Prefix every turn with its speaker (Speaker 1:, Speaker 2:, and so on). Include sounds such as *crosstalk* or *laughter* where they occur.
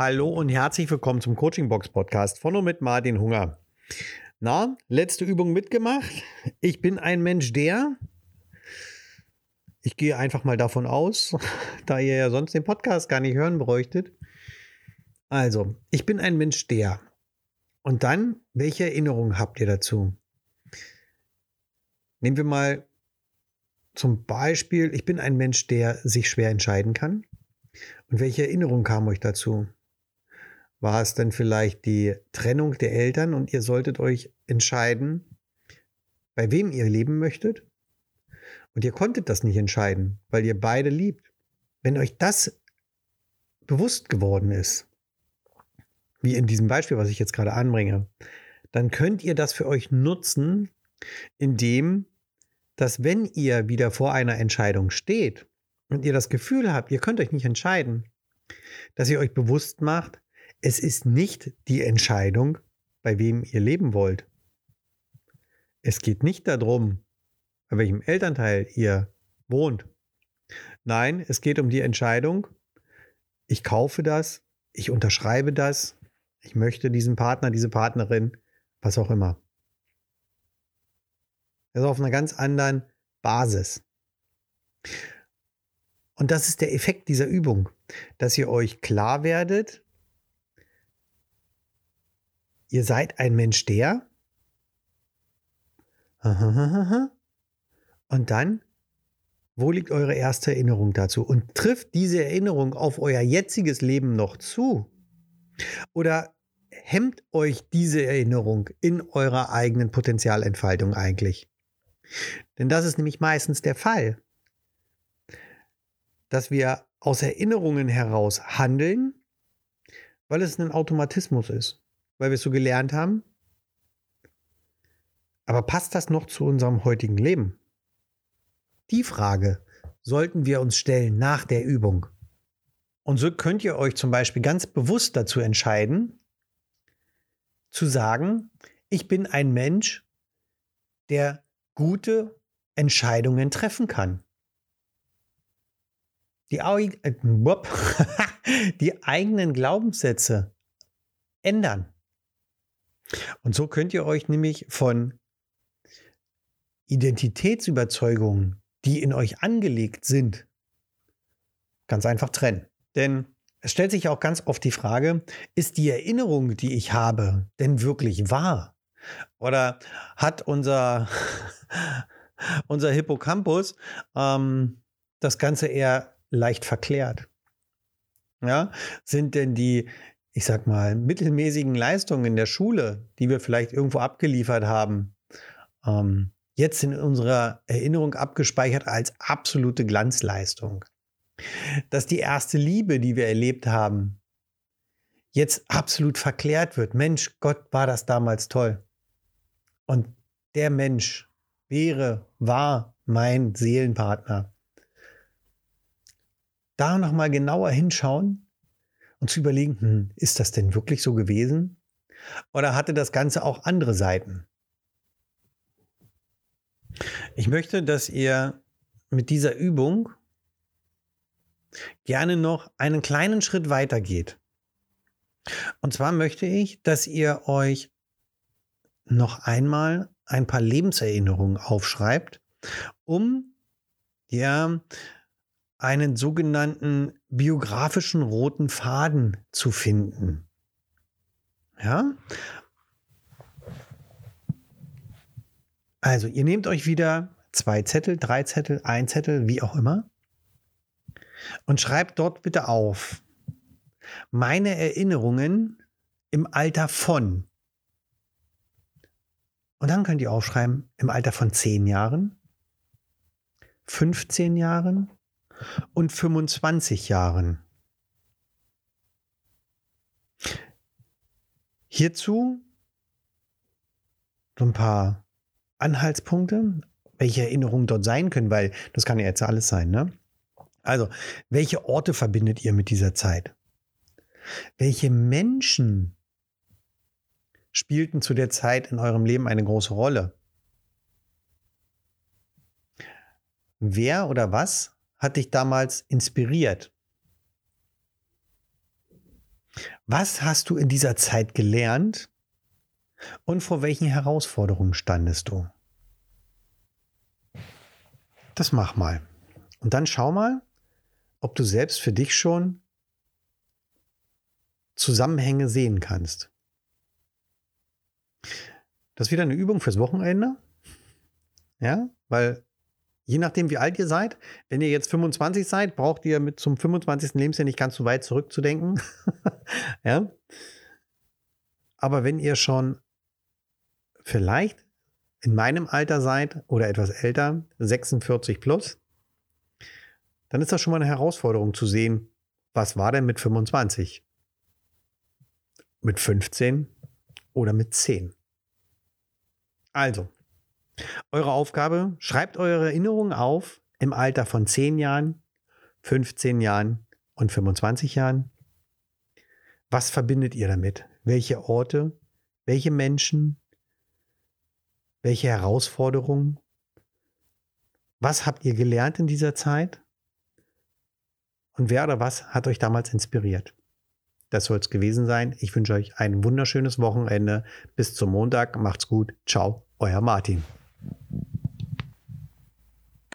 Speaker 1: Hallo und herzlich willkommen zum Coaching Box Podcast von und mit Martin Hunger. Na, letzte Übung mitgemacht. Ich bin ein Mensch, der. Ich gehe einfach mal davon aus, *laughs* da ihr ja sonst den Podcast gar nicht hören bräuchtet. Also, ich bin ein Mensch, der. Und dann, welche Erinnerungen habt ihr dazu? Nehmen wir mal zum Beispiel, ich bin ein Mensch, der sich schwer entscheiden kann. Und welche Erinnerung kam euch dazu? War es denn vielleicht die Trennung der Eltern und ihr solltet euch entscheiden, bei wem ihr leben möchtet? Und ihr konntet das nicht entscheiden, weil ihr beide liebt. Wenn euch das bewusst geworden ist, wie in diesem Beispiel, was ich jetzt gerade anbringe, dann könnt ihr das für euch nutzen, indem, dass wenn ihr wieder vor einer Entscheidung steht und ihr das Gefühl habt, ihr könnt euch nicht entscheiden, dass ihr euch bewusst macht, es ist nicht die Entscheidung, bei wem ihr leben wollt. Es geht nicht darum, bei welchem Elternteil ihr wohnt. Nein, es geht um die Entscheidung, ich kaufe das, ich unterschreibe das, ich möchte diesen Partner, diese Partnerin, was auch immer. Ist auf einer ganz anderen Basis. Und das ist der Effekt dieser Übung, dass ihr euch klar werdet, ihr seid ein Mensch der. *laughs* Und dann, wo liegt eure erste Erinnerung dazu? Und trifft diese Erinnerung auf euer jetziges Leben noch zu? Oder hemmt euch diese Erinnerung in eurer eigenen Potenzialentfaltung eigentlich? Denn das ist nämlich meistens der Fall, dass wir aus Erinnerungen heraus handeln, weil es ein Automatismus ist weil wir es so gelernt haben. Aber passt das noch zu unserem heutigen Leben? Die Frage sollten wir uns stellen nach der Übung. Und so könnt ihr euch zum Beispiel ganz bewusst dazu entscheiden, zu sagen, ich bin ein Mensch, der gute Entscheidungen treffen kann. Die, äh, *laughs* die eigenen Glaubenssätze ändern. Und so könnt ihr euch nämlich von Identitätsüberzeugungen, die in euch angelegt sind, ganz einfach trennen. Denn es stellt sich auch ganz oft die Frage, ist die Erinnerung, die ich habe, denn wirklich wahr? Oder hat unser, *laughs* unser Hippocampus ähm, das Ganze eher leicht verklärt? Ja, sind denn die ich sag mal, mittelmäßigen Leistungen in der Schule, die wir vielleicht irgendwo abgeliefert haben, ähm, jetzt in unserer Erinnerung abgespeichert als absolute Glanzleistung. Dass die erste Liebe, die wir erlebt haben, jetzt absolut verklärt wird. Mensch, Gott, war das damals toll. Und der Mensch wäre, war mein Seelenpartner. Da nochmal genauer hinschauen und zu überlegen, hm, ist das denn wirklich so gewesen? Oder hatte das Ganze auch andere Seiten? Ich möchte, dass ihr mit dieser Übung gerne noch einen kleinen Schritt weiter geht. Und zwar möchte ich, dass ihr euch noch einmal ein paar Lebenserinnerungen aufschreibt, um ja einen sogenannten biografischen roten Faden zu finden. Ja? Also, ihr nehmt euch wieder zwei Zettel, drei Zettel, ein Zettel, wie auch immer, und schreibt dort bitte auf meine Erinnerungen im Alter von. Und dann könnt ihr aufschreiben im Alter von 10 Jahren, 15 Jahren, und 25 Jahren. Hierzu so ein paar Anhaltspunkte, welche Erinnerungen dort sein können, weil das kann ja jetzt alles sein. Ne? Also, welche Orte verbindet ihr mit dieser Zeit? Welche Menschen spielten zu der Zeit in eurem Leben eine große Rolle? Wer oder was hat dich damals inspiriert? Was hast du in dieser Zeit gelernt und vor welchen Herausforderungen standest du? Das mach mal. Und dann schau mal, ob du selbst für dich schon Zusammenhänge sehen kannst. Das ist wieder eine Übung fürs Wochenende. Ja, weil je nachdem, wie alt ihr seid, wenn ihr jetzt 25 seid, braucht ihr mit zum 25. Lebensjahr nicht ganz so weit zurückzudenken. *laughs* ja. Aber wenn ihr schon vielleicht in meinem Alter seid oder etwas älter, 46 plus, dann ist das schon mal eine Herausforderung zu sehen, was war denn mit 25? Mit 15 oder mit 10? Also, eure Aufgabe, schreibt eure Erinnerungen auf im Alter von 10 Jahren, 15 Jahren und 25 Jahren. Was verbindet ihr damit? Welche Orte? Welche Menschen? Welche Herausforderungen? Was habt ihr gelernt in dieser Zeit? Und wer oder was hat euch damals inspiriert? Das soll es gewesen sein. Ich wünsche euch ein wunderschönes Wochenende. Bis zum Montag. Macht's gut. Ciao, euer Martin.